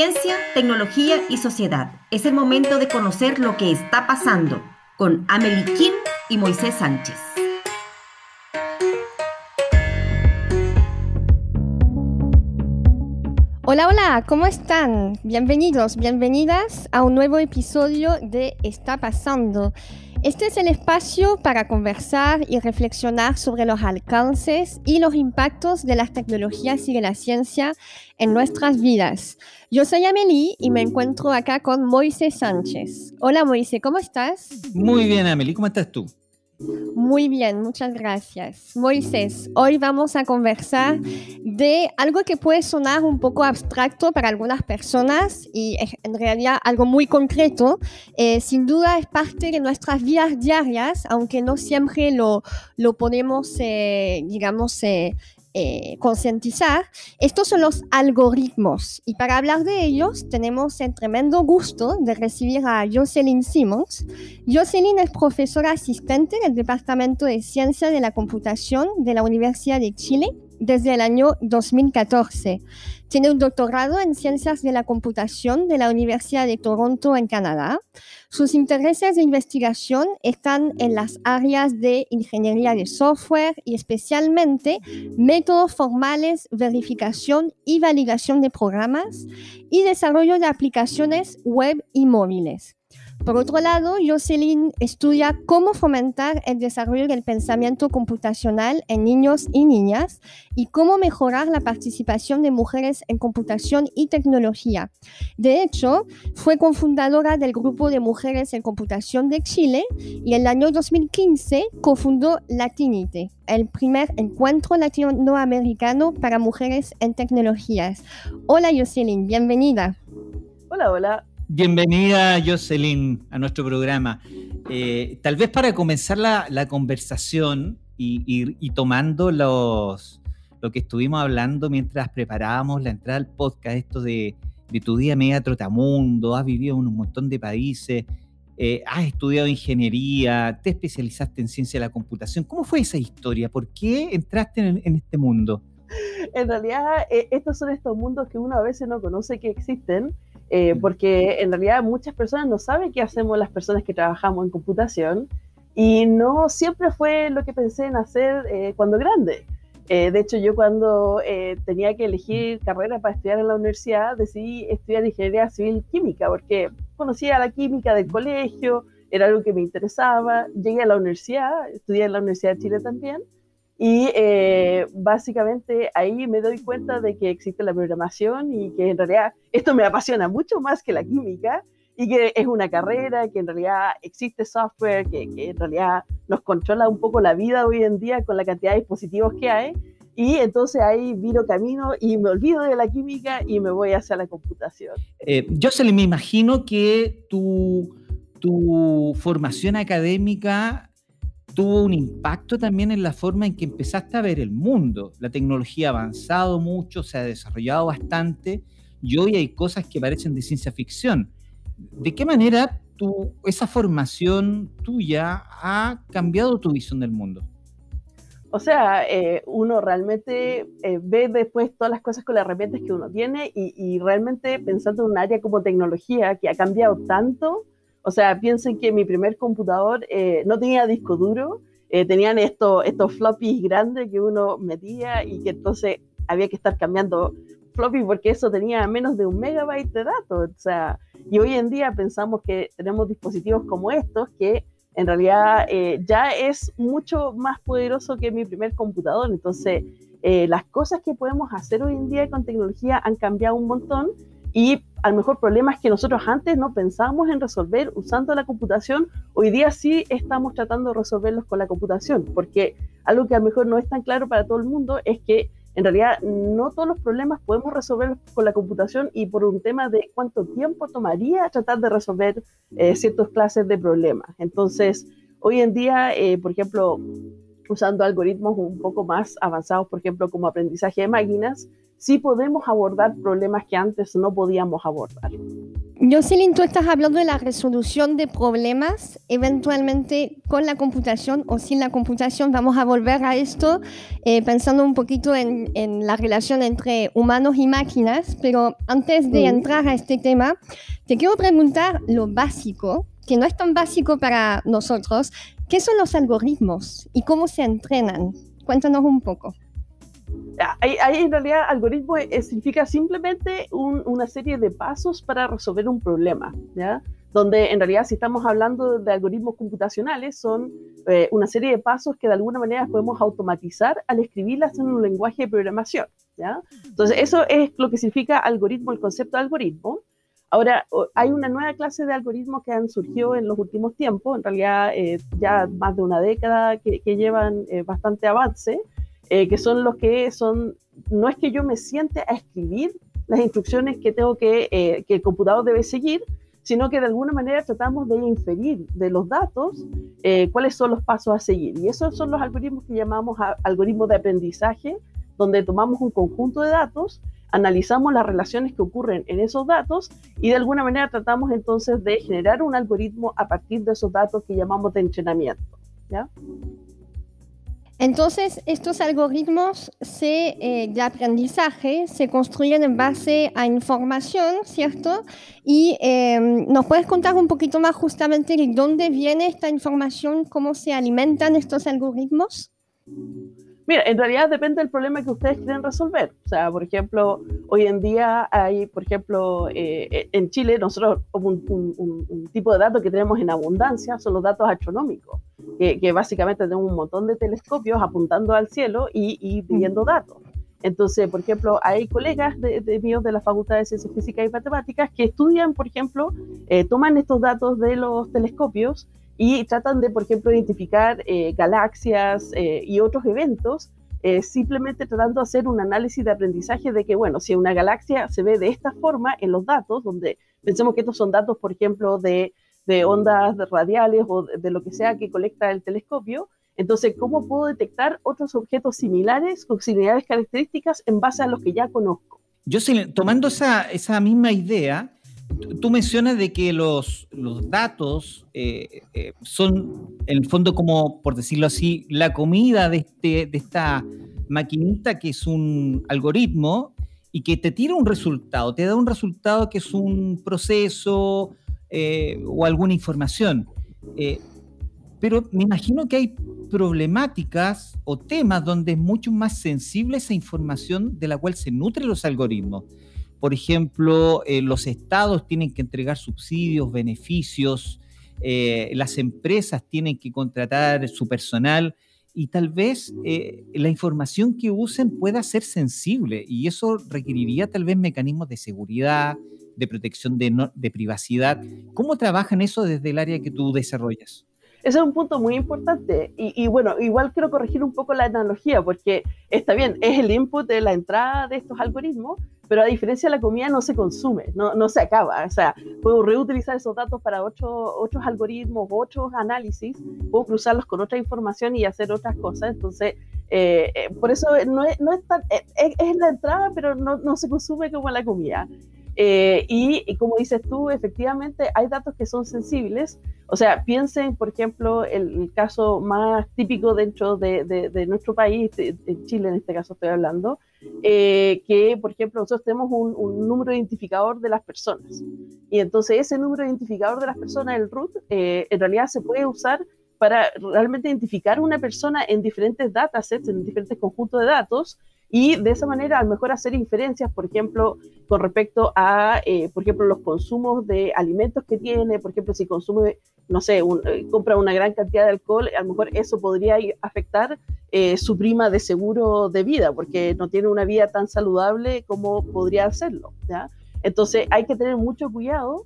Ciencia, tecnología y sociedad. Es el momento de conocer lo que está pasando con Amelie Kim y Moisés Sánchez. Hola, hola, ¿cómo están? Bienvenidos, bienvenidas a un nuevo episodio de Está pasando. Este es el espacio para conversar y reflexionar sobre los alcances y los impactos de las tecnologías y de la ciencia en nuestras vidas. Yo soy Amelie y me encuentro acá con Moisés Sánchez. Hola Moisés, ¿cómo estás? Muy bien, Amelie, ¿cómo estás tú? Muy bien, muchas gracias. Moisés, hoy vamos a conversar de algo que puede sonar un poco abstracto para algunas personas y en realidad algo muy concreto. Eh, sin duda es parte de nuestras vidas diarias, aunque no siempre lo, lo ponemos, eh, digamos, eh, eh, concientizar, estos son los algoritmos. Y para hablar de ellos, tenemos el tremendo gusto de recibir a Jocelyn Simmons. Jocelyn es profesora asistente del Departamento de Ciencia de la Computación de la Universidad de Chile desde el año 2014. Tiene un doctorado en Ciencias de la Computación de la Universidad de Toronto en Canadá. Sus intereses de investigación están en las áreas de ingeniería de software y especialmente métodos formales, verificación y validación de programas y desarrollo de aplicaciones web y móviles. Por otro lado, Jocelyn estudia cómo fomentar el desarrollo del pensamiento computacional en niños y niñas y cómo mejorar la participación de mujeres en computación y tecnología. De hecho, fue cofundadora del Grupo de Mujeres en Computación de Chile y en el año 2015 cofundó Latinite, el primer encuentro latinoamericano para mujeres en tecnologías. Hola Jocelyn, bienvenida. Hola, hola. Bienvenida, Jocelyn, a nuestro programa. Eh, tal vez para comenzar la, conversación y, tomando los, lo que estuvimos hablando mientras preparábamos la entrada al podcast, esto de, tu día media trotamundo, has vivido en un montón de países, eh, has estudiado ingeniería, te especializaste en ciencia de la computación. ¿Cómo fue esa historia? ¿Por qué entraste en, este mundo? En realidad, eh, estos son estos mundos que uno a veces no conoce que existen eh, porque en realidad muchas personas no saben qué hacemos las personas que trabajamos en computación y no siempre fue lo que pensé en hacer eh, cuando grande. Eh, de hecho, yo cuando tenía que elegir carrera para estudiar en la universidad, decidí estudiar ingeniería civil química, porque conocía la química del colegio, era algo que me interesaba. Llegué a la universidad, estudié en la Universidad de Chile también, y eh, básicamente ahí me doy cuenta de que existe la programación y que en realidad esto me apasiona mucho más que la química y que es una carrera, que en realidad existe software, que, que en realidad nos controla un poco la vida hoy en día con la cantidad de dispositivos que hay. Y entonces ahí viro camino y me olvido de la química y me voy hacia la computación. Eh, yo se me imagino que tu, tu formación académica tuvo un impacto también en la forma en que empezaste a ver el mundo. La tecnología ha avanzado mucho, se ha desarrollado bastante y hoy hay cosas que parecen de ciencia ficción. ¿De qué manera esa formación tuya ha cambiado tu visión del mundo? O sea, eh, uno realmente eh, ve después todas las cosas con las herramientas que uno tiene y realmente pensando en un área como tecnología que ha cambiado tanto, o sea, piensen que mi primer computador eh, no tenía disco duro, eh, tenían estos, estos floppies grandes que uno metía y que entonces había que estar cambiando floppy porque eso tenía menos de un megabyte de datos. O sea, y hoy en día pensamos que tenemos dispositivos como estos que en realidad eh, ya es mucho más poderoso que mi primer computador. Entonces, las cosas que podemos hacer hoy en día con tecnología han cambiado un montón y a lo mejor problemas que nosotros antes no pensábamos en resolver usando la computación, hoy día sí estamos tratando de resolverlos con la computación, porque algo que a lo mejor no es tan claro para todo el mundo es que en realidad no todos los problemas podemos resolverlos con la computación y por un tema de cuánto tiempo tomaría tratar de resolver eh, ciertas clases de problemas. Entonces, hoy en día, eh, por ejemplo, usando algoritmos un poco más avanzados, por ejemplo, como aprendizaje de máquinas, sí podemos abordar problemas que antes no podíamos abordar. Jocelyn, tú estás hablando de la resolución de problemas, eventualmente con la computación o sin la computación. Vamos a volver a esto eh, pensando un poquito en, la relación entre humanos y máquinas, pero antes de entrar a este tema, te quiero preguntar lo básico, que no es tan básico para nosotros. ¿Qué son los algoritmos y cómo se entrenan? Cuéntanos un poco. Ahí, en realidad algoritmo significa simplemente una serie de pasos para resolver un problema. Donde en realidad si estamos hablando de algoritmos computacionales son eh, una serie de pasos que de alguna manera podemos automatizar al escribirlas en un lenguaje de programación. Entonces eso es lo que significa algoritmo, el concepto de algoritmo. Ahora, hay una nueva clase de algoritmos que han surgido en los últimos tiempos, en realidad eh, ya más de una década que, llevan eh, bastante avance, eh, que son los que son, no es que yo me siente a escribir las instrucciones que tengo que, eh, que el computador debe seguir, sino que de alguna manera tratamos de inferir de los datos eh, cuáles son los pasos a seguir. Y esos son los algoritmos que llamamos algoritmos de aprendizaje, donde tomamos un conjunto de datos, analizamos las relaciones que ocurren en esos datos y de alguna manera tratamos entonces de generar un algoritmo a partir de esos datos que llamamos de entrenamiento. ¿ya? Entonces, estos algoritmos eh, de aprendizaje se construyen en base a información, ¿cierto? Y em, nos puedes contar un poquito más justamente de dónde viene esta información, cómo se alimentan estos algoritmos. Mira, en realidad depende del problema que ustedes quieren resolver. O sea, por ejemplo, hoy en día hay, por ejemplo, eh, en Chile nosotros un, un, tipo de datos que tenemos en abundancia son los datos astronómicos, que, básicamente tenemos un montón de telescopios apuntando al cielo y, y pidiendo datos. Entonces, por ejemplo, hay colegas de, de, míos de la Facultad de Ciencias Físicas y Matemáticas que estudian, por ejemplo, eh, toman estos datos de los telescopios y tratan de, por ejemplo, identificar eh, galaxias eh, y otros eventos, eh, simplemente tratando de hacer un análisis de aprendizaje de que, bueno, si una galaxia se ve de esta forma en los datos, donde pensemos que estos son datos, por ejemplo, de, de ondas radiales o de, lo que sea que colecta el telescopio, entonces, ¿cómo puedo detectar otros objetos similares con similares características en base a los que ya conozco? Yo, tomando esa, esa misma idea, Tú mencionas de que los, datos eh, eh, son, en el fondo, como, por decirlo así, la comida de, este, de esta maquinita que es un algoritmo y que te tira un resultado, te da un resultado que es un proceso eh, o alguna información. pero me imagino que hay problemáticas o temas donde es mucho más sensible esa información de la cual se nutren los algoritmos por ejemplo, eh, los estados tienen que entregar subsidios, beneficios, eh, las empresas tienen que contratar su personal y tal vez eh, la información que usen pueda ser sensible y eso requeriría tal vez mecanismos de seguridad, de protección de, de privacidad. ¿Cómo trabajan eso desde el área que tú desarrollas? Ese es un punto muy importante. Y, bueno, igual quiero corregir un poco la analogía, porque está bien, es el input de la entrada de estos algoritmos, pero a diferencia de la comida no se consume, no, no se acaba. O sea, puedo reutilizar esos datos para otros otros algoritmos, otros análisis, puedo cruzarlos con otra información y hacer otras cosas. Entonces, eh, eh, por eso no es, no es, tan, eh, es, la entrada, pero no, no se consume como la comida. Eh, y, como dices tú, efectivamente hay datos que son sensibles. O sea, piensen, por ejemplo, el, caso más típico dentro de, nuestro país, en Chile en este caso estoy hablando, eh, que, por ejemplo, nosotros tenemos un, número identificador de las personas. Y entonces ese número identificador de las personas, el root, eh, en realidad se puede usar para realmente identificar una persona en diferentes datasets, en diferentes conjuntos de datos, y de esa manera a lo mejor hacer inferencias, por ejemplo, con respecto a, eh, por ejemplo, los consumos de alimentos que tiene, por ejemplo, si consume, no sé, eh, compra una gran cantidad de alcohol, a lo mejor eso podría afectar eh, su prima de seguro de vida, porque no tiene una vida tan saludable como podría hacerlo. ¿ya? Entonces hay que tener mucho cuidado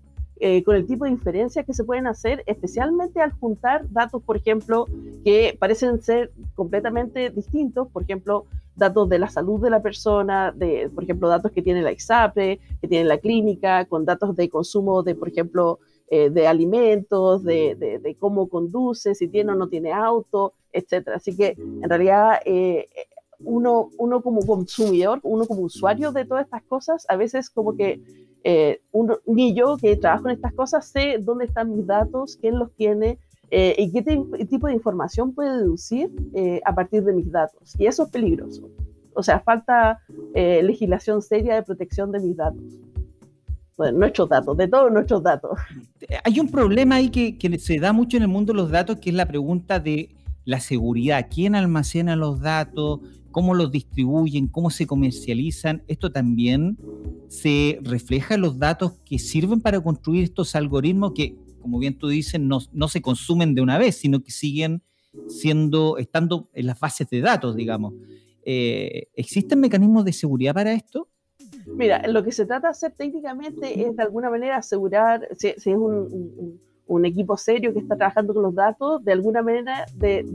con el tipo de inferencias que se pueden hacer, especialmente al juntar datos, por ejemplo, que parecen ser completamente distintos, por ejemplo, datos de la salud de la persona, de, por ejemplo, datos que tiene la ISAPRE, que tiene la clínica, con datos de consumo de, por ejemplo, eh, de alimentos, de, de, cómo conduce, si tiene o no tiene auto, etcétera. Así que, en realidad, eh, uno, uno como consumidor, uno como usuario de todas estas cosas, a veces como que eh, ni yo que trabajo en estas cosas sé dónde están mis datos, quién los tiene eh, y qué tipo de información puede deducir eh, a partir de mis datos. Y eso es peligroso. O sea, falta legislación seria de protección de mis datos. Bueno, nuestros datos, de todos nuestros datos. Hay un problema ahí que, que se da mucho en el mundo de los datos, que es la pregunta de la seguridad. ¿Quién almacena los datos? cómo los distribuyen, cómo se comercializan, esto también se refleja en los datos que sirven para construir estos algoritmos que, como bien tú dices, no, se consumen de una vez, sino que siguen siendo, estando en las bases de datos, digamos. Eh, ¿Existen mecanismos de seguridad para esto? Mira, lo que se trata de hacer técnicamente es de alguna manera asegurar, si, es un equipo serio que está trabajando con los datos, de alguna manera de,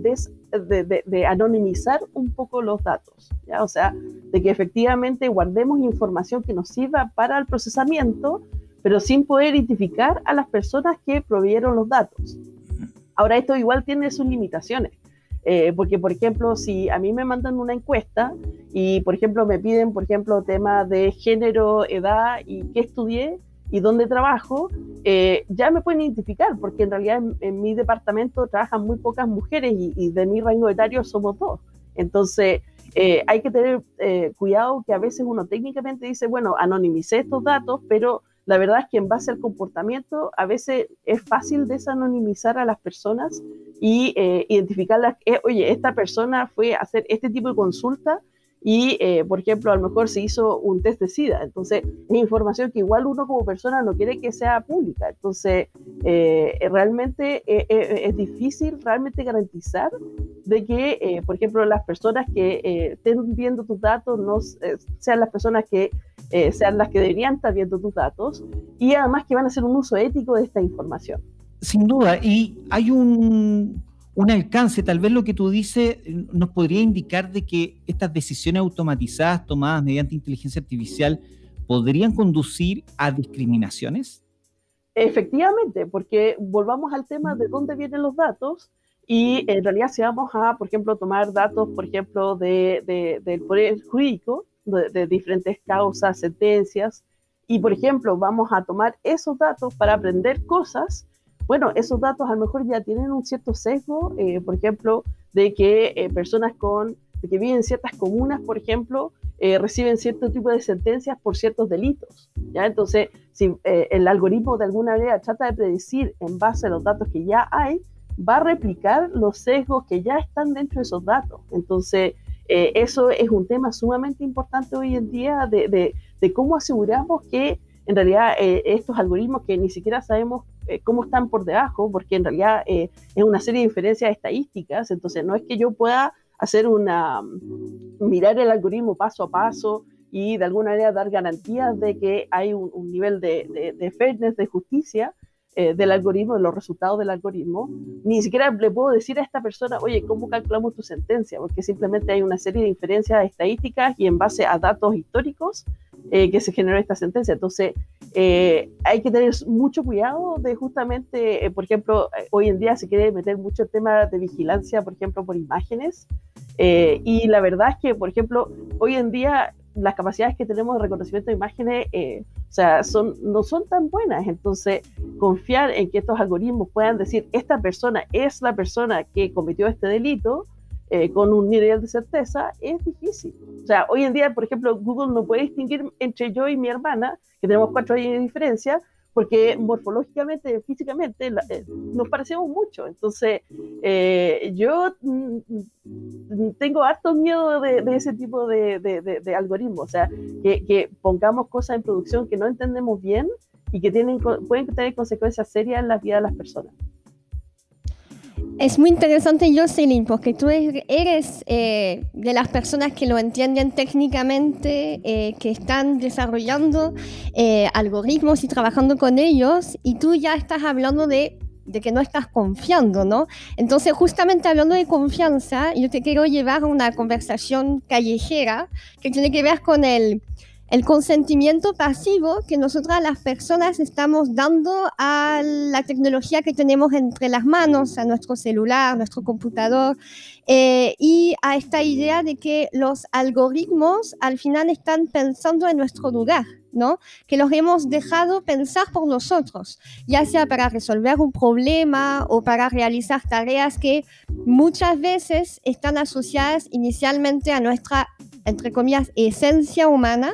anonimizar un poco los datos, o sea, de que efectivamente guardemos información que nos sirva para el procesamiento, pero sin poder identificar a las personas que provieron los datos. Ahora, esto igual tiene sus limitaciones, eh, porque, por ejemplo, si a mí me mandan una encuesta y, por ejemplo, me piden, por ejemplo, temas de género, edad y qué estudié, y donde trabajo, eh, ya me pueden identificar, porque en realidad en, mi departamento trabajan muy pocas mujeres y, de mi rango etario somos dos. Entonces, eh, hay que tener eh, cuidado que a veces uno técnicamente dice, bueno, anonimicé estos datos, pero la verdad es que en base al comportamiento, a veces es fácil desanonimizar a las personas y identificarlas, oye, esta persona fue a hacer este tipo de consulta y, eh, por ejemplo, a lo mejor se hizo un test de SIDA. Entonces, es información que igual uno como persona no quiere que sea pública. Entonces, eh, realmente eh, es difícil realmente garantizar de que, por ejemplo, las personas que estén viendo tus datos no sean las personas que sean las que deberían estar viendo tus datos y además que van a hacer un uso ético de esta información. Sin duda, y hay un un alcance, tal vez lo que tú dices eh, nos podría indicar de que estas decisiones automatizadas tomadas mediante inteligencia artificial podrían conducir a discriminaciones? Efectivamente, porque volvamos al tema de dónde vienen los datos y en realidad si vamos a, por ejemplo, tomar datos, por ejemplo, de, del poder jurídico, de, de diferentes causas, sentencias, y por ejemplo vamos a tomar esos datos para aprender cosas, bueno, esos datos a lo mejor ya tienen un cierto sesgo, eh, por ejemplo, de que eh, personas con, que viven en ciertas comunas, por ejemplo, eh, reciben cierto tipo de sentencias por ciertos delitos. ¿ya? Entonces, si el algoritmo de alguna manera trata de predecir en base a los datos que ya hay, va a replicar los sesgos que ya están dentro de esos datos. Entonces, eso es un tema sumamente importante hoy en día de, de cómo aseguramos que en realidad estos algoritmos que ni siquiera sabemos eh, cómo están por debajo, porque en realidad eh, es una serie de inferencias estadísticas, entonces no es que yo pueda hacer una, mirar el algoritmo paso a paso y de alguna manera dar garantías de que hay un, nivel de, de, fairness, de justicia eh, del algoritmo, de los resultados del algoritmo, ni siquiera le puedo decir a esta persona, oye, ¿cómo calculamos tu sentencia? Porque simplemente hay una serie de inferencias estadísticas y en base a datos históricos que se generó esta sentencia. Entonces, eh, hay que tener mucho cuidado de justamente, eh, por ejemplo, eh, hoy en día se quiere meter mucho el tema de vigilancia, por ejemplo, por imágenes. y la verdad es que, por ejemplo, hoy en día las capacidades que tenemos de reconocimiento de imágenes, o sea, son, no son tan buenas. Entonces, confiar en que estos algoritmos puedan decir, esta persona es la persona que cometió este delito, eh, con un nivel de certeza es difícil. O sea, hoy en día, por ejemplo, Google no puede distinguir entre yo y mi hermana, que tenemos cuatro años de diferencia, porque morfológicamente, físicamente, eh, nos parecemos mucho. Entonces, eh, yo mm, mm, tengo harto miedo de, ese tipo de, de, algoritmos, o sea, que, que, pongamos cosas en producción que no entendemos bien y que tienen, pueden tener consecuencias serias en la vida de las personas. Es muy interesante, Jocelyn, porque tú eres eh, de las personas que lo entienden técnicamente, eh, que están desarrollando eh, algoritmos y trabajando con ellos, y tú ya estás hablando de, de, que no estás confiando, ¿no? Entonces, justamente hablando de confianza, yo te quiero llevar a una conversación callejera que tiene que ver con el el consentimiento pasivo que nosotras las personas estamos dando a la tecnología que tenemos entre las manos, a nuestro celular, nuestro computador, eh, y a esta idea de que los algoritmos al final están pensando en nuestro lugar. ¿No? Que los hemos dejado pensar por nosotros, ya sea para resolver un problema o para realizar tareas que muchas veces están asociadas inicialmente a nuestra entre comillas, esencia humana,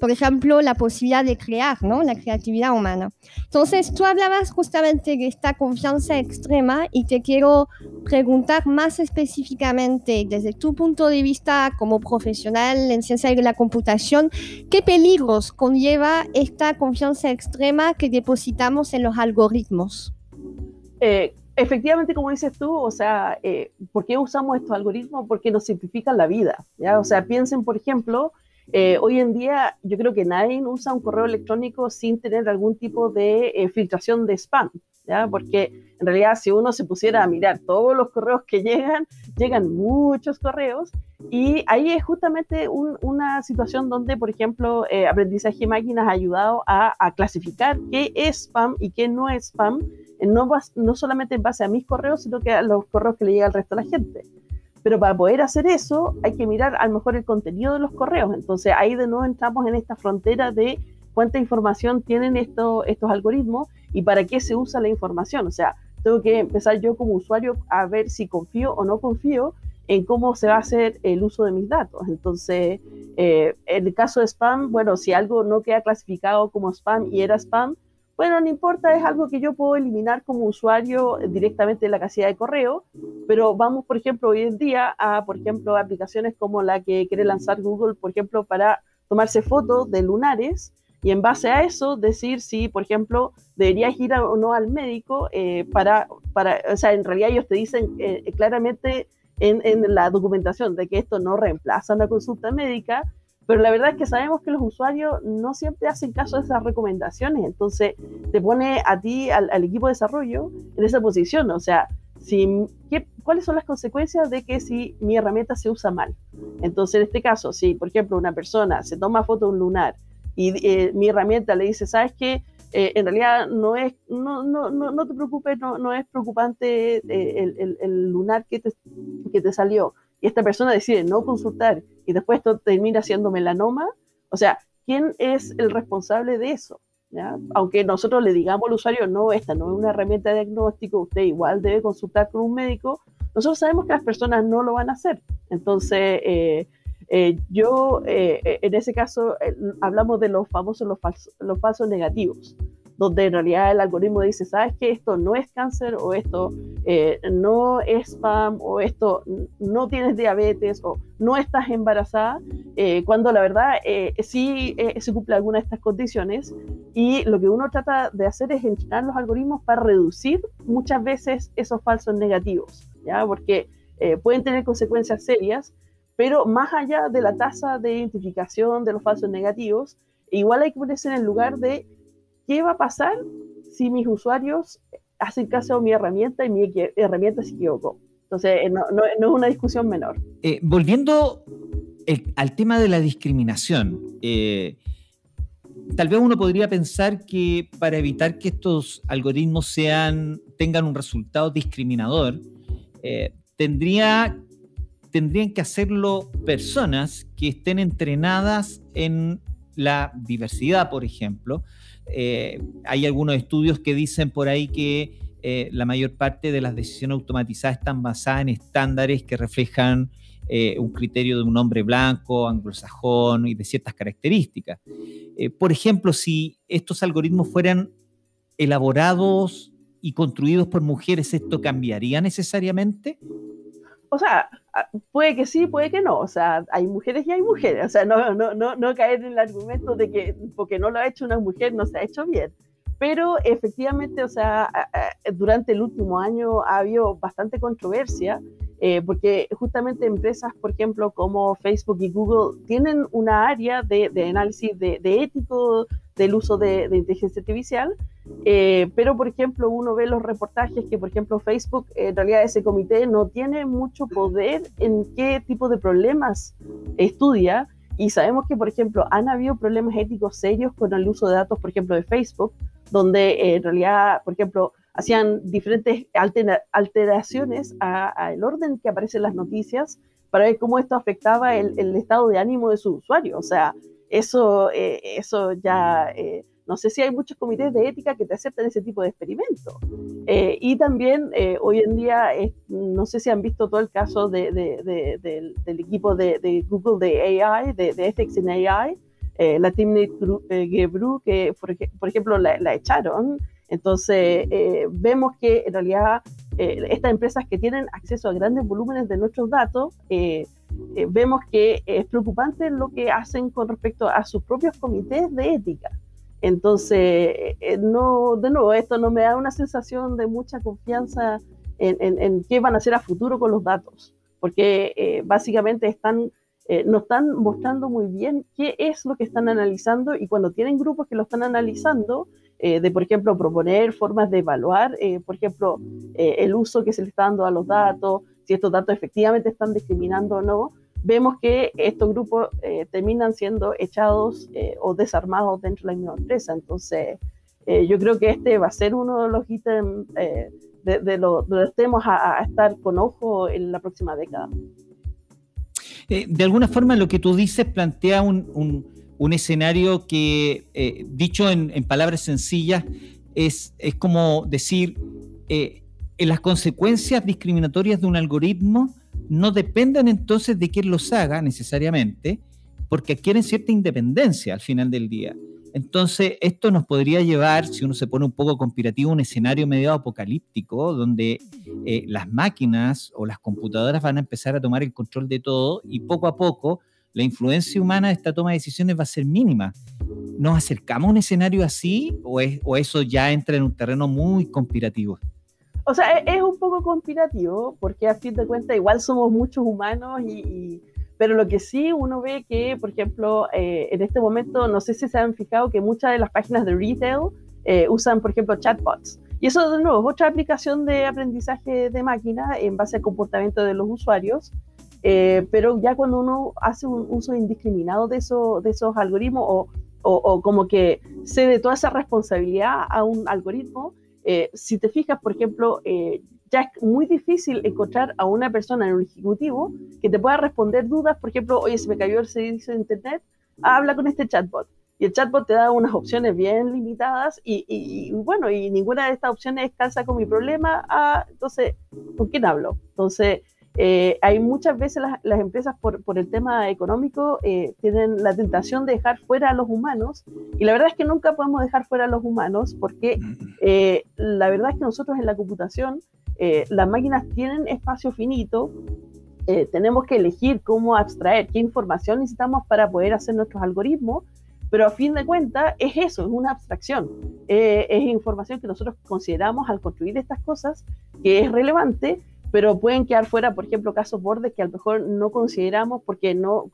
por ejemplo, la posibilidad de crear, ¿no? La creatividad humana. Entonces, tú hablabas justamente de esta confianza extrema y te quiero preguntar más específicamente, desde tu punto de vista como profesional en ciencia de la computación, ¿qué peligros conlleva esta confianza extrema que depositamos en los algoritmos? Eh, efectivamente, como dices tú, o sea, eh, ¿por qué usamos estos algoritmos? Porque nos simplifican la vida, ¿ya? O sea, piensen, por ejemplo, eh, hoy en día yo creo que nadie usa un correo electrónico sin tener algún tipo de eh, filtración de spam, ¿ya? Porque en realidad si uno se pusiera a mirar todos los correos que llegan, llegan muchos correos y ahí es justamente una situación donde, por ejemplo, aprendizaje de máquinas ha ayudado a, a clasificar qué es spam y qué no es spam no, no solamente en base a mis correos, sino que a los correos que le llega al resto de la gente. Pero para poder hacer eso hay que mirar a lo mejor el contenido de los correos. Entonces ahí de nuevo entramos en esta frontera de cuánta información tienen estos algoritmos y para qué se usa la información. O sea, tengo que empezar yo como usuario a ver si confío o no confío en cómo se va a hacer el uso de mis datos. Entonces, eh, en el caso de spam, bueno, si algo no queda clasificado como spam y era spam, bueno, no importa, es algo que yo puedo eliminar como usuario directamente en la casilla de correo, pero vamos, por ejemplo, hoy en día a, por ejemplo, aplicaciones como la que quiere lanzar Google, por ejemplo, para tomarse fotos de lunares y en base a eso decir si, por ejemplo, deberías ir o no al médico eh, para, para, o sea, en realidad ellos te dicen eh, claramente en, en la documentación de que esto no reemplaza una consulta médica, pero la verdad es que sabemos que los usuarios no siempre hacen caso de esas recomendaciones, entonces te pone a ti, al, equipo de desarrollo, en esa posición. O sea, si, ¿qué, ¿cuáles son las consecuencias de que si mi herramienta se usa mal? Entonces, en este caso, si, por ejemplo, una persona se toma foto de un lunar y eh, mi herramienta le dice, ¿sabes qué? Eh, en realidad no es, no, no, no, no te preocupes, no, no es preocupante eh, el, el, el, lunar que te, que te salió y esta persona decide no consultar y después esto termina siendo melanoma, o sea, ¿quién es el responsable de eso? Aunque nosotros le digamos al usuario, no, esta no es una herramienta de diagnóstico, usted igual debe consultar con un médico, nosotros sabemos que las personas no lo van a hacer. Entonces, eh, eh, yo, eh, en ese caso, hablamos de los famosos, los, los falsos negativos donde en realidad el algoritmo dice, sabes que esto no es cáncer o esto eh, no es spam o esto no tienes diabetes o no estás embarazada, eh, cuando la verdad eh, sí se cumple alguna de estas condiciones y lo que uno trata de hacer es entrenar los algoritmos para reducir muchas veces esos falsos negativos, ¿ya? porque pueden tener consecuencias serias, pero más allá de la tasa de identificación de los falsos negativos, igual hay que ponerse en el lugar de ¿qué va a pasar si mis usuarios hacen caso a mi herramienta y mi herramienta se equivocó? Entonces, eh, no, es una discusión menor. Eh, volviendo al tema de la discriminación, eh, tal vez uno podría pensar que para evitar que estos algoritmos tengan un resultado discriminador, tendría, tendrían que hacerlo personas que estén entrenadas en la diversidad, por ejemplo, eh, hay algunos estudios que dicen por ahí que eh, la mayor parte de las decisiones automatizadas están basadas en estándares que reflejan eh, un criterio de un hombre blanco, anglosajón y de ciertas características. por ejemplo, si estos algoritmos fueran elaborados y construidos por mujeres, ¿esto cambiaría necesariamente? O sea, Ah, puede que sí, puede que no. O sea, hay mujeres y hay mujeres. O sea, no, no, no, no caer en el argumento de que porque no lo ha hecho una mujer no se ha hecho bien. Pero efectivamente, o sea, durante el último año ha habido bastante controversia, eh, porque justamente empresas, por ejemplo, como Facebook y Google, tienen una área de, de análisis de, de, ético del uso de, inteligencia artificial, eh, pero, por ejemplo, uno ve los reportajes que, por ejemplo, Facebook, en realidad ese comité no tiene mucho poder en qué tipo de problemas estudia Y sabemos que, por ejemplo, han habido problemas éticos serios con el uso de datos, por ejemplo, de Facebook, donde eh, en realidad, por ejemplo, hacían diferentes alteraciones al orden que aparecen las noticias para ver cómo esto afectaba el, estado de ánimo de su usuario. O sea, eso, eh, eso ya eh, no sé si hay muchos comités de ética que te aceptan ese tipo de experimentos. Eh, y también eh, hoy en día, no sé si han visto todo el caso de, del, equipo de, Google de AI, de, Ethics in AI, eh, la Timnit Gebru, que por, ejemplo la, echaron. Entonces, vemos que en realidad estas empresas que tienen acceso a grandes volúmenes de nuestros datos, vemos que es preocupante lo que hacen con respecto a sus propios comités de ética. Entonces, eh, no, de nuevo, esto no me da una sensación de mucha confianza en, qué van a hacer a futuro con los datos, porque eh, básicamente están, eh, nos están mostrando muy bien qué es lo que están analizando y cuando tienen grupos que lo están analizando, de, por ejemplo, proponer formas de evaluar, por ejemplo, el uso que se le está dando a los datos, si estos datos efectivamente están discriminando o no, vemos que estos grupos eh, terminan siendo echados eh, o desarmados dentro de la misma empresa. Entonces, eh, yo creo que este va a ser uno de los ítems de, los temas a, estar con ojo en la próxima década. de alguna forma, lo que tú dices plantea un, escenario que, dicho en, en, palabras sencillas, es, es como decir, en las consecuencias discriminatorias de un algoritmo no dependen entonces de quién los haga necesariamente, porque adquieren cierta independencia al final del día. Entonces, esto nos podría llevar, si uno se pone un poco conspirativo, a un escenario medio apocalíptico, donde eh, las máquinas o las computadoras van a empezar a tomar el control de todo y poco a poco la influencia humana de esta toma de decisiones va a ser mínima. ¿Nos acercamos a un escenario así o, o eso ya entra en un terreno muy conspirativo? O sea, e-, es, un poco conspirativo, porque a fin de cuentas igual somos muchos humanos y, pero lo que sí uno ve que, por ejemplo, eh, en este momento, no sé si se han fijado que muchas de las páginas de retail eh, usan, por ejemplo, chatbots. Y eso, de nuevo, es otra aplicación de aprendizaje de máquina en base al comportamiento de los usuarios. Eh, pero ya cuando uno hace un uso indiscriminado de, eso, de esos algoritmos o, o, o como que cede toda esa responsabilidad a un algoritmo, eh, si te fijas, por ejemplo, eh, ya es muy difícil encontrar a una persona en un ejecutivo que te pueda responder dudas, por ejemplo, oye, se me cayó el servicio de internet, habla con este chatbot. Y el chatbot te da unas opciones bien limitadas y, bueno, y ninguna de estas opciones calza con mi problema. Ah, entonces, ¿con quién hablo? Entonces, eh, hay muchas veces las, empresas por, por, el tema económico eh, tienen la tentación de dejar fuera a los humanos y la verdad es que nunca podemos dejar fuera a los humanos porque eh, la verdad es que nosotros en la computación las máquinas tienen espacio finito, tenemos que elegir cómo abstraer, qué información necesitamos para poder hacer nuestros algoritmos, pero a fin de cuentas es eso, es una abstracción, es información que nosotros consideramos al construir estas cosas que es relevante pero pueden quedar fuera, por ejemplo, casos bordes que a lo mejor no consideramos porque no,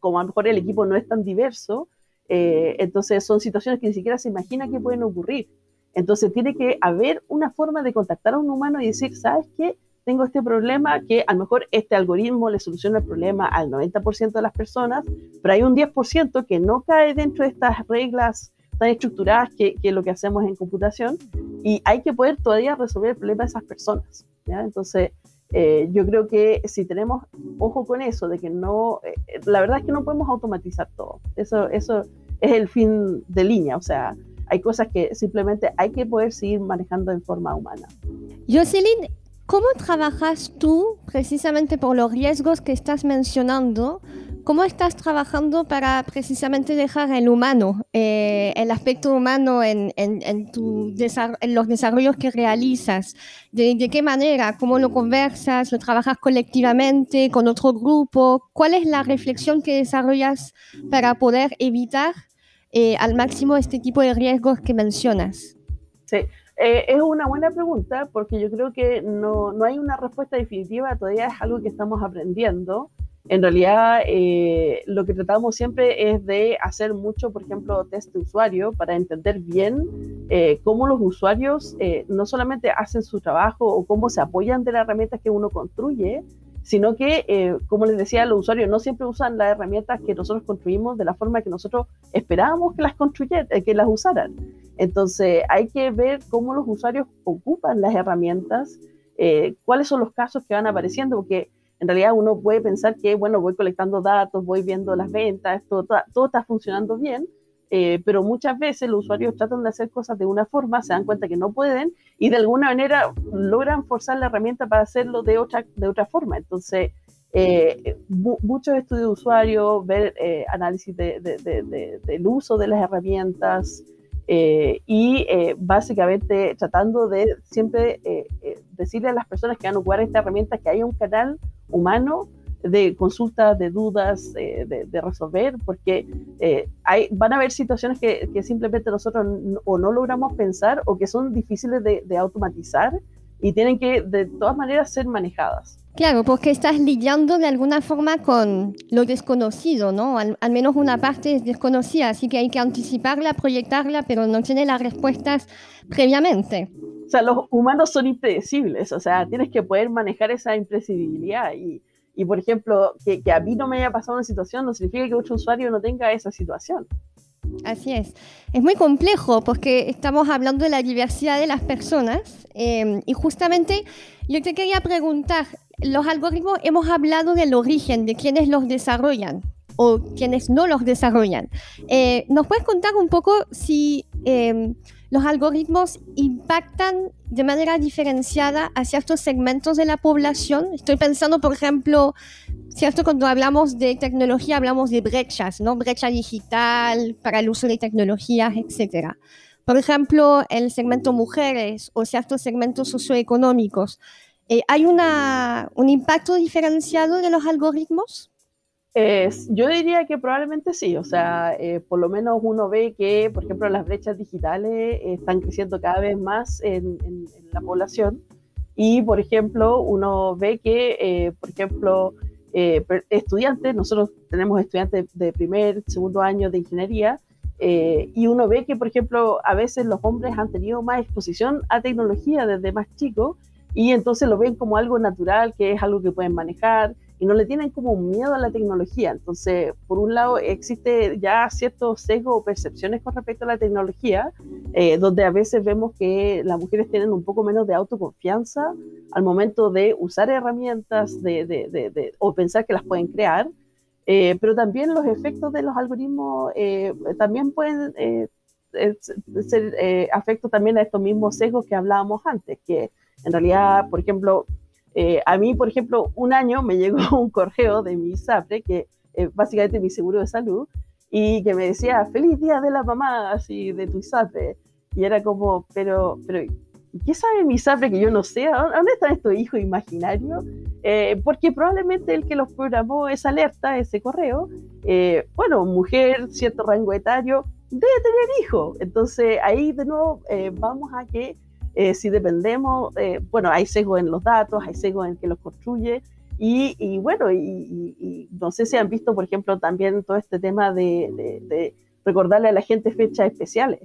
como, a lo mejor el equipo no es tan diverso, eh, entonces son situaciones que ni siquiera se imagina que pueden ocurrir. Entonces tiene que haber una forma de contactar a un humano y decir, ¿sabes qué? Tengo este problema que a lo mejor este algoritmo le soluciona el problema al 90% de las personas, pero hay un 10% que no cae dentro de estas reglas tan estructuradas que, que lo que hacemos en computación y hay que poder todavía resolver el problema de esas personas. Entonces, eh, yo creo que si tenemos ojo con eso, de que no, eh, la verdad es que no podemos automatizar todo. Eso, eso es el fin de línea, o sea, hay cosas que simplemente hay que poder seguir manejando en forma humana. Jocelyn, ¿cómo trabajas tú precisamente por los riesgos que estás mencionando? ¿Cómo estás trabajando para precisamente dejar el humano, eh, el aspecto humano en, en, tu en, los desarrollos que realizas? ¿De, qué manera? ¿Cómo lo conversas? ¿Lo trabajas colectivamente con otro grupo? ¿Cuál es la reflexión que desarrollas para poder evitar eh, al máximo este tipo de riesgos que mencionas? Sí, eh, es una buena pregunta porque yo creo que no, no hay una respuesta definitiva, todavía es algo que estamos aprendiendo en realidad eh, lo que tratamos siempre es de hacer mucho, por ejemplo, test de usuario para entender bien eh, cómo los usuarios eh, no solamente hacen su trabajo o cómo se apoyan de las herramientas que uno construye, sino que, eh, como les decía, los usuarios no siempre usan las herramientas que nosotros construimos de la forma que nosotros esperábamos que las construyeran, que las usaran. Entonces, hay que ver cómo los usuarios ocupan las herramientas, cuáles son los casos que van apareciendo, porque en realidad uno puede pensar que, bueno, voy colectando datos, voy viendo las ventas, todo, todo está funcionando bien, eh, pero muchas veces los usuarios tratan de hacer cosas de una forma, se dan cuenta que no pueden y de alguna manera logran forzar la herramienta para hacerlo de otra, de otra forma. Entonces, eh, muchos estudios de usuario, ver eh, análisis de, del uso de las herramientas y básicamente tratando de siempre decirle a las personas que van a ocupar esta herramienta que hay un canal humano de consultas, de dudas, de, resolver, porque eh, hay, van a haber situaciones que, simplemente nosotros o no logramos pensar o que son difíciles de, automatizar y tienen que de todas maneras ser manejadas. Claro, porque estás lidiando de alguna forma con lo desconocido, ¿no? Al, al, menos una parte es desconocida, así que hay que anticiparla, proyectarla, pero no tiene las respuestas previamente. O sea, los humanos son impredecibles, o sea, tienes que poder manejar esa imprevisibilidad y, y por ejemplo, que, que, a mí no me haya pasado una situación no significa que otro usuario no tenga esa situación. Así es. Es muy complejo porque estamos hablando de la diversidad de las personas em, y justamente yo te quería preguntar, los algoritmos hemos hablado del origen, de quienes los desarrollan o quienes no los desarrollan. Eh, ¿Nos puedes contar un poco si em, los algoritmos impactan de manera diferenciada a ciertos segmentos de la población. Estoy pensando, por ejemplo, cierto, cuando hablamos de tecnología hablamos de brechas, ¿no? Brecha digital para el uso de tecnologías, etc. Por ejemplo, el segmento mujeres o ciertos segmentos socioeconómicos. Eh, ¿Hay una, un impacto diferenciado de los algoritmos? Yo diría que probablemente sí, o sea, eh, por lo menos uno ve que, por ejemplo, las brechas digitales están creciendo cada vez más en, la población. Y, por ejemplo, uno ve que, eh, por ejemplo, eh, estudiantes, nosotros tenemos estudiantes de primer, segundo año de ingeniería, y uno ve que, por ejemplo, a veces los hombres han tenido más exposición a tecnología desde más chicos y entonces lo ven como algo natural, que es algo que pueden manejar, y no le tienen como miedo a la tecnología. Entonces, por un lado, existe ya ciertos sesgos o percepciones con respecto a la tecnología, eh, donde a veces vemos que las mujeres tienen un poco menos de autoconfianza al momento de usar herramientas de, de, de, o pensar que las pueden crear. Eh, pero también los efectos de los algoritmos eh, también pueden ser afecto también a estos mismos sesgos que hablábamos antes, que en realidad, por ejemplo, eh, a mí, por ejemplo, un año me llegó un correo de mi ISAPRE, que es básicamente mi seguro de salud, y que me decía, feliz día de la mamá, así, de tu ISAPRE. Y era como, pero, pero, ¿qué sabe mi ISAPRE que yo no sé? ¿Dónde están estos hijos imaginarios? Eh, porque probablemente el que los programó esa alerta, ese correo, eh, bueno, mujer, cierto rango etario, debe tener hijos. Entonces ahí de nuevo vamos a que eh, si dependemos, eh, bueno, hay sesgo en los datos, hay sesgo en que los construye, y, bueno, y, no sé si han visto, por ejemplo, también todo este tema de, recordarle a la gente fechas especiales.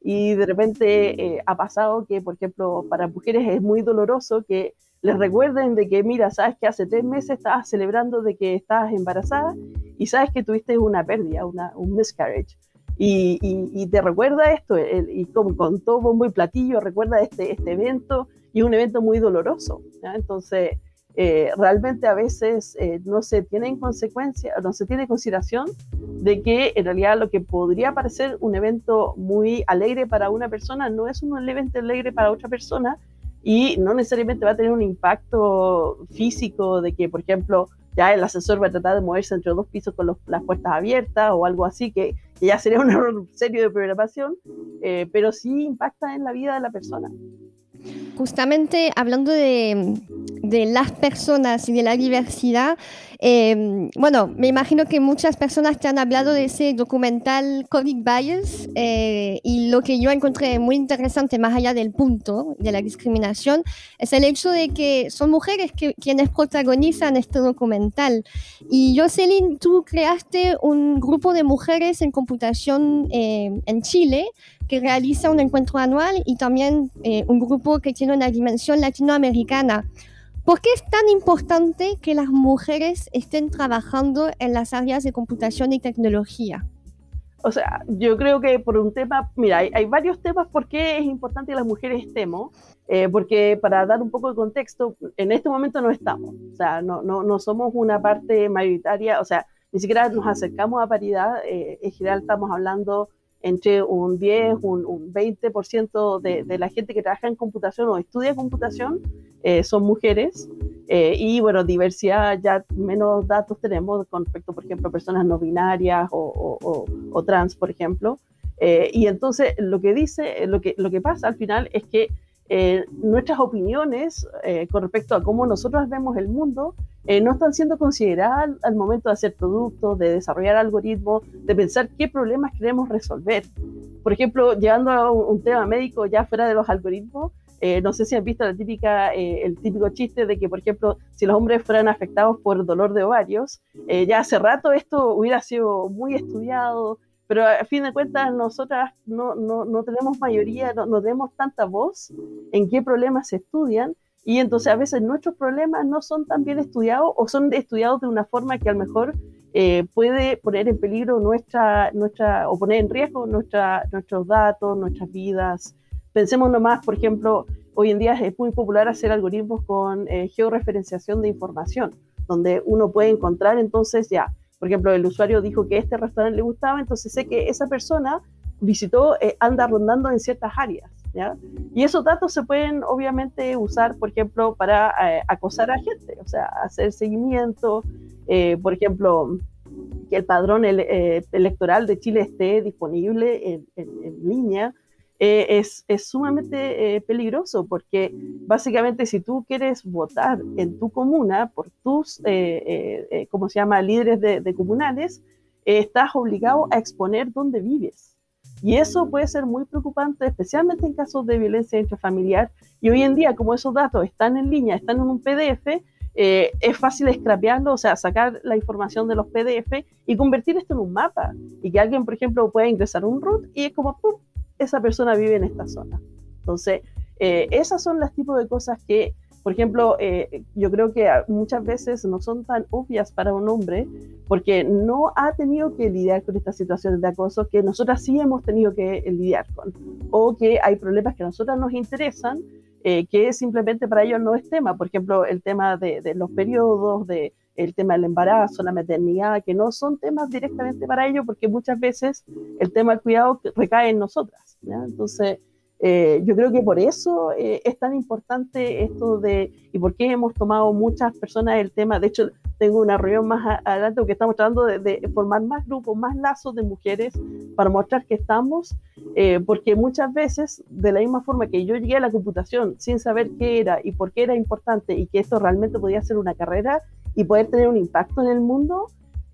Y de repente eh, ha pasado que, por ejemplo, para mujeres es muy doloroso que les recuerden de que, mira, sabes que hace tres meses estabas celebrando de que estabas embarazada y sabes que tuviste una pérdida, una, un miscarriage. Y, te recuerda esto, y como con todo bombo y platillo, recuerda este, este evento y un evento muy doloroso. Entonces, eh, realmente a veces eh, no se tiene en consecuencia, no se tiene consideración de que en realidad lo que podría parecer un evento muy alegre para una persona no es un evento alegre para otra persona y no necesariamente va a tener un impacto físico de que, por ejemplo, ya el asesor va a tratar de moverse entre dos pisos con las puertas abiertas o algo así, que, ya sería un error serio de programación, eh, pero sí impacta en la vida de la persona. Justamente hablando de, las personas y de la diversidad, em, bueno, me imagino que muchas personas te han hablado de ese documental COVID Bias eh, y lo que yo encontré muy interesante, más allá del punto de la discriminación, es el hecho de que son mujeres que, quienes protagonizan este documental. Y Jocelyn, tú creaste un grupo de mujeres en computación eh, en Chile que realiza un encuentro anual y también eh, un grupo que tiene una dimensión latinoamericana. ¿Por qué es tan importante que las mujeres estén trabajando en las áreas de computación y tecnología? O sea, yo creo que por un tema, mira, hay, varios temas por qué es importante que las mujeres estemos, eh, porque para dar un poco de contexto, en este momento no estamos, o sea, no, no, no somos una parte mayoritaria, o sea, ni siquiera nos acercamos a paridad, eh, en general estamos hablando entre un 10, un, un 20% de, de, la gente que trabaja en computación o estudia computación eh, son mujeres. Eh, y bueno, diversidad, ya menos datos tenemos con respecto, por ejemplo, a personas no binarias o, o, trans, por ejemplo. Eh, y entonces lo que dice, lo que, lo que pasa al final es que nuestras opiniones con respecto a cómo nosotros vemos el mundo no están siendo consideradas al momento de hacer productos, de desarrollar algoritmos, de pensar qué problemas queremos resolver. Por ejemplo, llevando a un tema médico ya fuera de los algoritmos, eh, no sé si han visto la típica, eh, el típico chiste de que, por ejemplo, si los hombres fueran afectados por dolor de ovarios, eh, ya hace rato esto hubiera sido muy estudiado, pero a fin de cuentas nosotras no, no, no tenemos mayoría, no, no, tenemos tanta voz en qué problemas se estudian y entonces a veces nuestros problemas no son tan bien estudiados o son estudiados de una forma que a lo mejor puede poner en peligro nuestra, nuestra o poner en riesgo nuestra, nuestros datos, nuestras vidas. Pensemos nomás, por ejemplo, hoy en día es muy popular hacer algoritmos con eh, georreferenciación de información, donde uno puede encontrar entonces ya, por ejemplo, el usuario dijo que este restaurante le gustaba, entonces sé que esa persona visitó, eh, anda rondando en ciertas áreas. ¿ya? Y esos datos se pueden obviamente usar, por ejemplo, para eh, acosar a gente, o sea, hacer seguimiento, por ejemplo, que el padrón electoral de Chile esté disponible en, en línea, eh, es, es, sumamente eh, peligroso porque básicamente si tú quieres votar en tu comuna por tus, eh, ¿cómo se llama?, líderes de, comunales, estás obligado a exponer dónde vives. Y eso puede ser muy preocupante, especialmente en casos de violencia intrafamiliar. Y hoy en día, como esos datos están en línea, están en un PDF, es fácil scrapearlo, o sea, sacar la información de los PDF y convertir esto en un mapa. Y que alguien, por ejemplo, pueda ingresar un root y es como, ¡pum! Esa persona vive en esta zona. Entonces, eh, esas son las tipos de cosas que, por ejemplo, eh, yo creo que muchas veces no son tan obvias para un hombre porque no ha tenido que lidiar con estas situaciones de acoso que nosotras sí hemos tenido que lidiar con, o que hay problemas que a nosotras nos interesan, eh, que simplemente para ellos no es tema. Por ejemplo, el tema de, de los periodos, de el tema del embarazo, la maternidad, que no son temas directamente para ellos, porque muchas veces el tema del cuidado recae en nosotras. Entonces, eh, yo creo que por eso eh, es tan importante esto de, y por qué hemos tomado muchas personas el tema, de hecho, tengo una reunión más adelante porque estamos tratando de, formar más grupos, más lazos de mujeres para mostrar que estamos, eh, porque muchas veces, de la misma forma que yo llegué a la computación sin saber qué era y por qué era importante y que esto realmente podía ser una carrera, y poder tener un impacto en el mundo,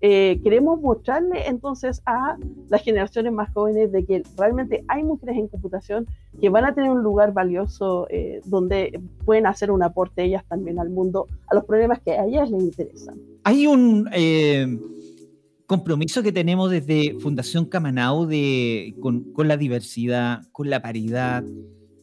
eh, queremos mostrarle entonces a las generaciones más jóvenes de que realmente hay mujeres en computación que van a tener un lugar valioso eh, donde pueden hacer un aporte ellas también al mundo, a los problemas que a ellas les interesan. Hay un eh, compromiso que tenemos desde Fundación Camanau de, con, con la diversidad, con la paridad.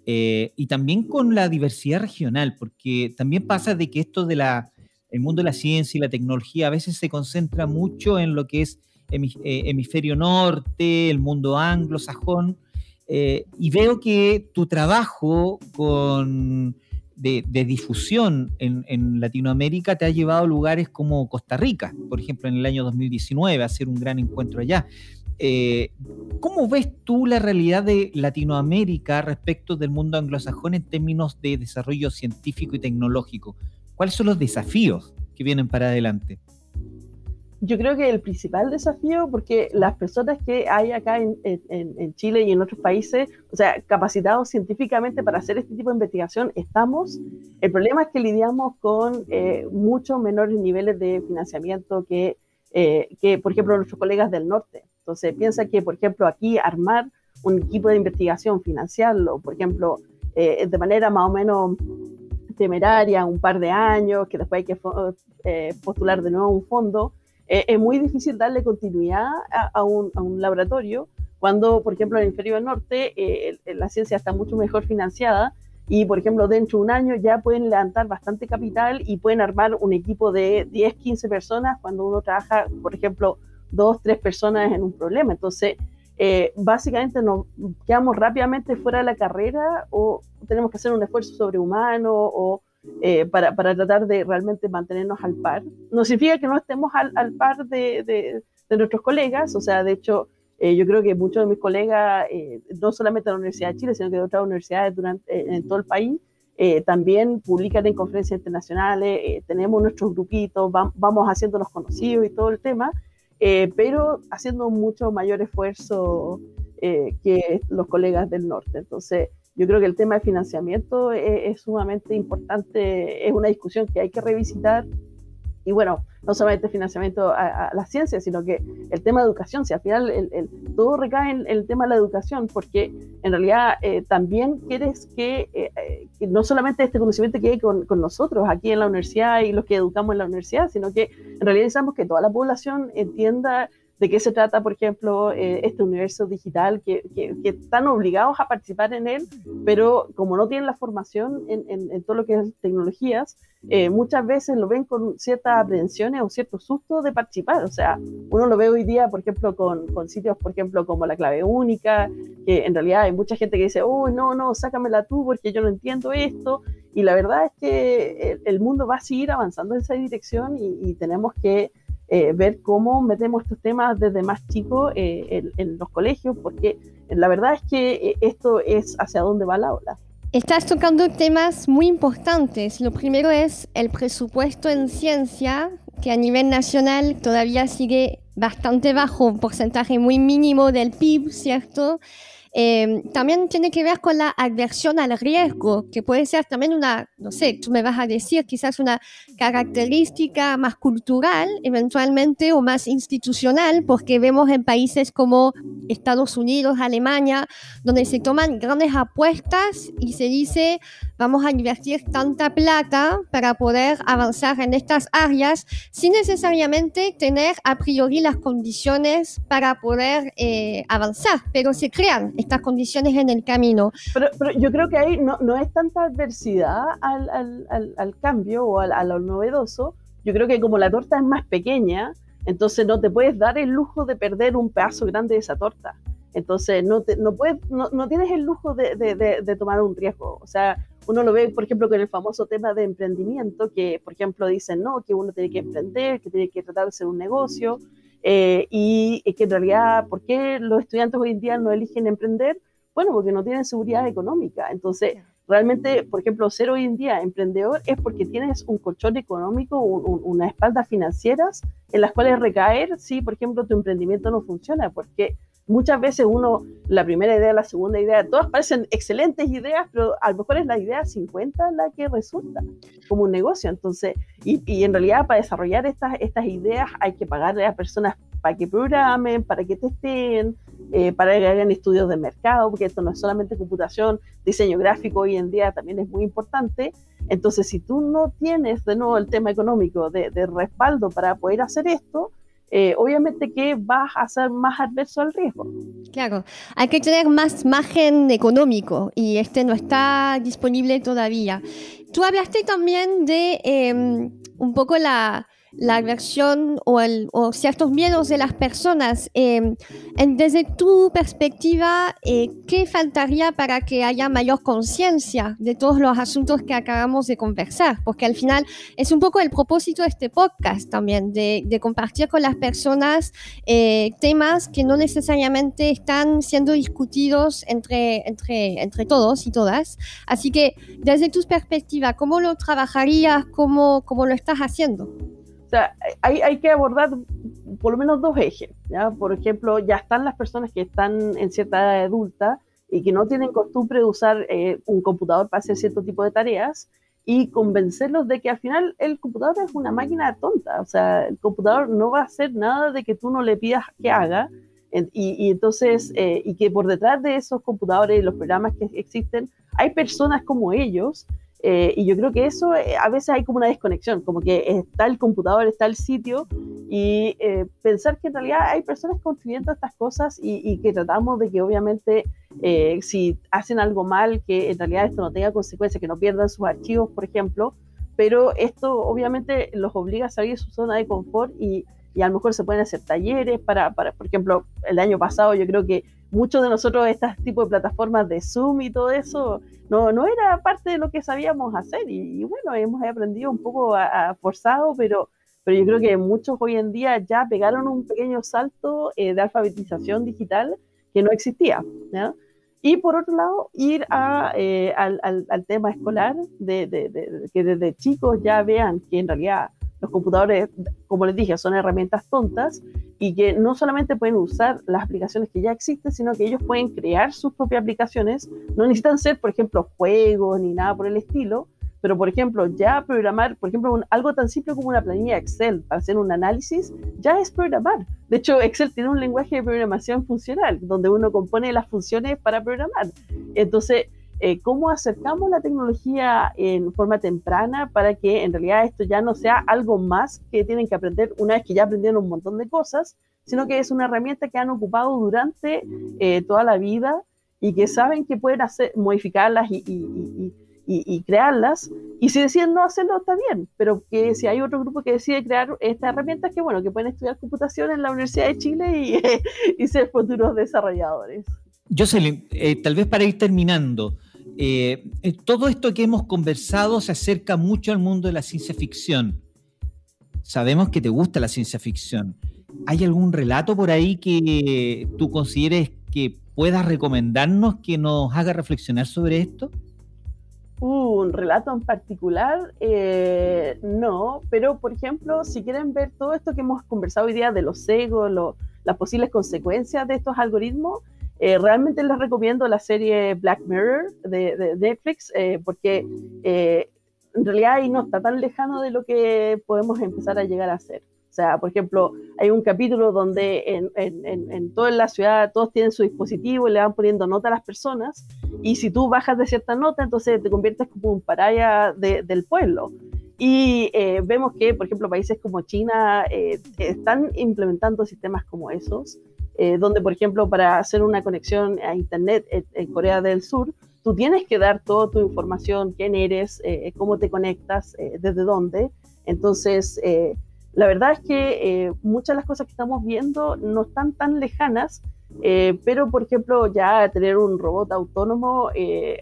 y también con la diversidad regional, porque también pasa de que esto de la el mundo de la ciencia y la tecnología a veces se concentra mucho en lo que es eh, hemisferio norte, el mundo anglosajón, eh, y veo que tu trabajo de, difusión en, Latinoamérica te ha llevado a lugares como Costa Rica, por ejemplo, en el año 2019, a hacer un gran encuentro allá. Eh, ¿Cómo ves tú la realidad de Latinoamérica respecto del mundo anglosajón en términos de desarrollo científico y tecnológico? ¿Cuáles son los desafíos que vienen para adelante? Yo creo que el principal desafío, porque las personas que hay acá en, Chile y en otros países, o sea, capacitados científicamente para hacer este tipo de investigación, estamos. El problema es que lidiamos con eh, muchos menores niveles de financiamiento que, eh, que, por ejemplo, nuestros colegas del norte. Entonces, piensa que, por ejemplo, aquí armar un equipo de investigación, financiarlo, por ejemplo, eh, de manera más o menos temeraria un par de años, que después hay que eh, postular de nuevo un fondo, eh, es muy difícil darle continuidad a, un, laboratorio cuando, por ejemplo, en el inferior norte eh, la ciencia está mucho mejor financiada y, por ejemplo, dentro de un año ya pueden levantar bastante capital y pueden armar un equipo de 10, 15 personas cuando uno trabaja, por ejemplo, dos, tres personas en un problema. Entonces, eh, básicamente nos quedamos rápidamente fuera de la carrera o tenemos que hacer un esfuerzo sobrehumano o eh, para, para, tratar de realmente mantenernos al par. No significa que no estemos al, al par de, de, de, nuestros colegas, o sea, de hecho, eh, yo creo que muchos de mis colegas, eh, no solamente de la Universidad de Chile, sino que de otras universidades durante, en todo el país, también publican en conferencias internacionales, tenemos nuestros grupitos, vamos haciéndonos conocidos y todo el tema, pero haciendo mucho mayor esfuerzo que los colegas del norte. Entonces, yo creo que el tema de financiamiento es, sumamente importante, es una discusión que hay que revisitar. Y bueno, no solamente financiamiento a, la ciencia, sino que el tema de educación, si al final el, todo recae en el tema de la educación, porque en realidad eh, también quieres que, eh, eh, no solamente este conocimiento quede con, con, nosotros aquí en la universidad y los que educamos en la universidad, sino que en realidad necesitamos que toda la población entienda de qué se trata, por ejemplo, eh, este universo digital, que, que, están obligados a participar en él, pero como no tienen la formación en, en, todo lo que es tecnologías, eh, muchas veces lo ven con ciertas aprensiones o cierto susto de participar. O sea, uno lo ve hoy día, por ejemplo, con, con, sitios, por ejemplo, como la clave única, que en realidad hay mucha gente que dice, oh, no, no, sácamela tú porque yo no entiendo esto. Y la verdad es que el, el mundo va a seguir avanzando en esa dirección y, y tenemos que eh, ver cómo metemos estos temas desde más chicos eh, en, los colegios, porque la verdad es que eh, esto es hacia dónde va la ola. Estás tocando temas muy importantes. Lo primero es el presupuesto en ciencia, que a nivel nacional todavía sigue bastante bajo, un porcentaje muy mínimo del PIB, ¿cierto? Eh, también tiene que ver con la adversión al riesgo, que puede ser también una, no sé, tú me vas a decir, quizás una característica más cultural, eventualmente, o más institucional, porque vemos en países como Estados Unidos, Alemania, donde se toman grandes apuestas y se dice, vamos a invertir tanta plata para poder avanzar en estas áreas sin necesariamente tener a priori las condiciones para poder eh, avanzar, pero se crean estas condiciones en el camino. Pero, yo creo que ahí no, no es tanta adversidad al, al, cambio o a lo novedoso. Yo creo que como la torta es más pequeña, entonces no te puedes dar el lujo de perder un pedazo grande de esa torta. Entonces no, te, no, puedes, no, no, tienes el lujo de, de, tomar un riesgo. O sea, uno lo ve, por ejemplo, con el famoso tema de emprendimiento, que, por ejemplo, dicen, no, que uno tiene que emprender, que tiene que tratar de hacer un negocio. Eh, y que en realidad, ¿por qué los estudiantes hoy en día no eligen emprender? Bueno, porque no tienen seguridad económica. Entonces, realmente, por ejemplo, ser hoy en día emprendedor es porque tienes un colchón económico, un, una espalda financieras en las cuales recaer si, por ejemplo, tu emprendimiento no funciona, porque muchas veces uno, la primera idea, la segunda idea, todas parecen excelentes ideas, pero a lo mejor es la idea 50 la que resulta como un negocio. Entonces, y, en realidad para desarrollar estas, estas ideas hay que pagarle a personas para que programen, para que testen, eh, para que hagan estudios de mercado, porque esto no es solamente computación, diseño gráfico hoy en día también es muy importante. Entonces, si tú no tienes de nuevo el tema económico de respaldo para poder hacer esto, eh, obviamente que vas a ser más adverso al riesgo. Claro, hay que tener más margen económico y este no está disponible todavía. Tú hablaste también de eh, un poco la, la aversión o, el, o, ciertos miedos de las personas. Eh, en, desde tu perspectiva, eh, ¿qué faltaría para que haya mayor conciencia de todos los asuntos que acabamos de conversar? Porque al final es un poco el propósito de este podcast también, de, compartir con las personas eh, temas que no necesariamente están siendo discutidos entre, entre, entre todos y todas. Así que desde tu perspectiva, ¿cómo lo trabajarías? ¿Cómo, cómo lo estás haciendo? O sea, hay, hay, que abordar por lo menos dos ejes. ¿ya? Por ejemplo, ya están las personas que están en cierta edad adulta y que no tienen costumbre de usar eh, un computador para hacer cierto tipo de tareas y convencerlos de que al final el computador es una máquina tonta. O sea, el computador no va a hacer nada de que tú no le pidas que haga. Y, y entonces, eh, y que por detrás de esos computadores y los programas que existen, hay personas como ellos eh, y yo creo que eso eh, a veces hay como una desconexión, como que está el computador, está el sitio, y eh, pensar que en realidad hay personas construyendo estas cosas y, y, que tratamos de que obviamente si hacen algo mal, que en realidad esto no tenga consecuencias, que no pierdan sus archivos, por ejemplo, pero esto obviamente los obliga a salir de su zona de confort y, y a lo mejor se pueden hacer talleres para, para, por ejemplo, el año pasado yo creo que muchos de nosotros estas tipos de plataformas de Zoom y todo eso no, no era parte de lo que sabíamos hacer y, bueno, hemos aprendido un poco a, forzado, pero, pero yo creo que muchos hoy en día ya pegaron un pequeño salto eh, de alfabetización digital que no existía. Y por otro lado, ir a, eh, al, al, tema escolar, de, de, que desde chicos ya vean que en realidad los computadores, como les dije, son herramientas tontas y que no solamente pueden usar las aplicaciones que ya existen, sino que ellos pueden crear sus propias aplicaciones. No necesitan ser, por ejemplo, juegos ni nada por el estilo, pero por ejemplo, ya programar, por ejemplo, algo tan simple como una planilla Excel para hacer un análisis, ya es programar. De hecho, Excel tiene un lenguaje de programación funcional, donde uno compone las funciones para programar. Entonces, eh, cómo acercamos la tecnología en forma temprana para que en realidad esto ya no sea algo más que tienen que aprender una vez que ya aprendieron un montón de cosas, sino que es una herramienta que han ocupado durante eh, toda la vida y que saben que pueden hacer, modificarlas y, y, y, crearlas. Y si deciden no hacerlo, está bien, pero que si hay otro grupo que decide crear esta herramienta, que bueno, que pueden estudiar computación en la Universidad de Chile y, ser futuros desarrolladores. Jocelyn, eh, tal vez para ir terminando, eh, todo esto que hemos conversado se acerca mucho al mundo de la ciencia ficción. Sabemos que te gusta la ciencia ficción. ¿Hay algún relato por ahí que tú consideres que puedas recomendarnos que nos haga reflexionar sobre esto? un relato en particular, eh, no, pero por ejemplo, si quieren ver todo esto que hemos conversado hoy día de los egos, las posibles consecuencias de estos algoritmos, eh, realmente les recomiendo la serie Black Mirror de, Netflix eh, porque eh, en realidad ahí no está tan lejano de lo que podemos empezar a llegar a hacer. O sea, por ejemplo, hay un capítulo donde en, en, en, toda la ciudad todos tienen su dispositivo y le van poniendo nota a las personas y si tú bajas de cierta nota, entonces te conviertes como un paraya del pueblo. Y vemos que, por ejemplo, países como China están implementando sistemas como esos. Eh, donde, por ejemplo, para hacer una conexión a Internet en, Corea del Sur, tú tienes que dar toda tu información, quién eres, eh, cómo te conectas, eh, desde dónde. Entonces, la verdad es que muchas de las cosas que estamos viendo no están tan lejanas, pero, por ejemplo, ya tener un robot autónomo,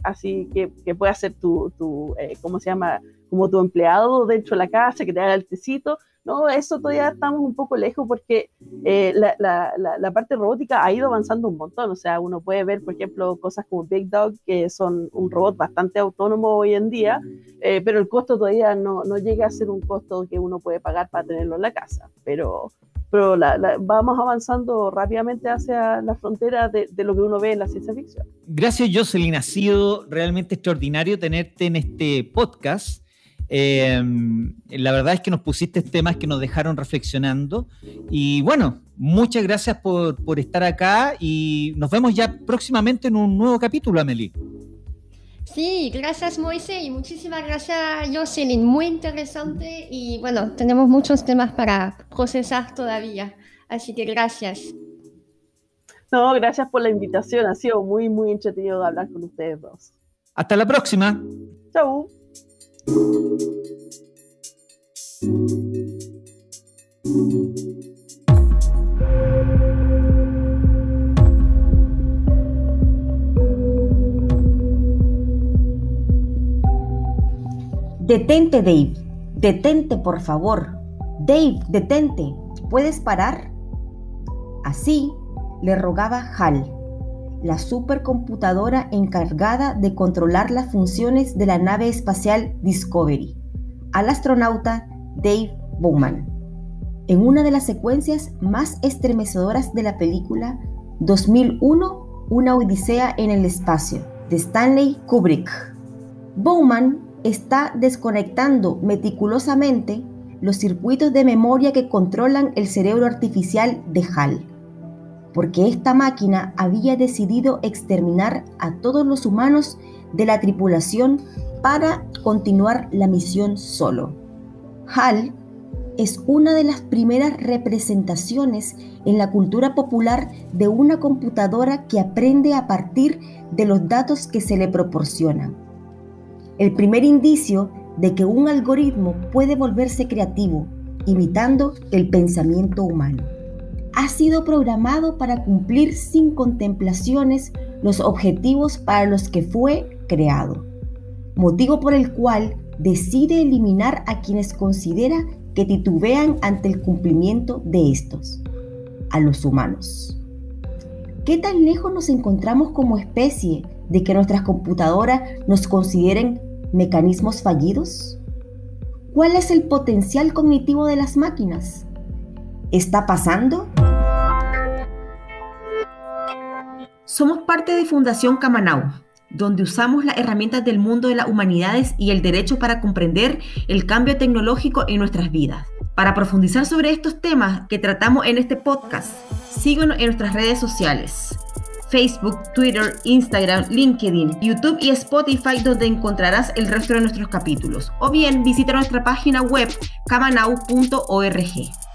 así que, que pueda ser tu, tu ¿cómo se llama? Como tu empleado dentro de la casa, que te haga el tecito, no, eso todavía estamos un poco lejos porque eh, la, la, la, parte robótica ha ido avanzando un montón. O sea, uno puede ver, por ejemplo, cosas como Big Dog, que son un robot bastante autónomo hoy en día, eh, pero el costo todavía no, no, llega a ser un costo que uno puede pagar para tenerlo en la casa. Pero, pero vamos avanzando rápidamente hacia la frontera de, de, lo que uno ve en la ciencia ficción. Gracias, Jocelyn. Ha sido realmente extraordinario tenerte en este podcast. Em, la verdad es que nos pusiste temas que nos dejaron reflexionando. Y bueno, muchas gracias por, estar acá y nos vemos ya próximamente en un nuevo capítulo, Amelie. Sí, gracias Moise y muchísimas gracias Jocelyn, muy interesante y bueno, tenemos muchos temas para procesar todavía, así que gracias. No, gracias por la invitación, ha sido muy, muy entretenido hablar con ustedes dos. Hasta la próxima. Chau. Detente, Dave. Detente, por favor. Dave, detente. ¿Puedes parar? Así le rogaba Hal la supercomputadora encargada de controlar las funciones de la nave espacial Discovery, al astronauta Dave Bowman. En una de las secuencias más estremecedoras de la película 2001, Una Odisea en el Espacio, de Stanley Kubrick. Bowman está desconectando meticulosamente los circuitos de memoria que controlan el cerebro artificial de Hal porque esta máquina había decidido exterminar a todos los humanos de la tripulación para continuar la misión solo. Hal es una de las primeras representaciones en la cultura popular de una computadora que aprende a partir de los datos que se le proporcionan. El primer indicio de que un algoritmo puede volverse creativo, imitando el pensamiento humano. Ha sido programado para cumplir sin contemplaciones los objetivos para los que fue creado, motivo por el cual decide eliminar a quienes considera que titubean ante el cumplimiento de estos, a los humanos. ¿Qué tan lejos nos encontramos como especie de que nuestras computadoras nos consideren mecanismos fallidos? ¿Cuál es el potencial cognitivo de las máquinas? ¿Está pasando? Somos parte de Fundación Camanau, donde usamos las herramientas del mundo de las humanidades y el derecho para comprender el cambio tecnológico en nuestras vidas. Para profundizar sobre estos temas que tratamos en este podcast, síguenos en nuestras redes sociales. Facebook, Twitter, Instagram, LinkedIn, YouTube y Spotify donde encontrarás el resto de nuestros capítulos. O bien visita nuestra página web camanau.org.